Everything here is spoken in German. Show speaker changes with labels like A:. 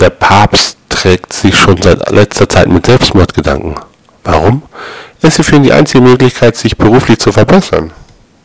A: Der Papst trägt sich schon seit letzter Zeit mit Selbstmordgedanken. Warum? Es ist für ihn die einzige Möglichkeit, sich beruflich zu verbessern.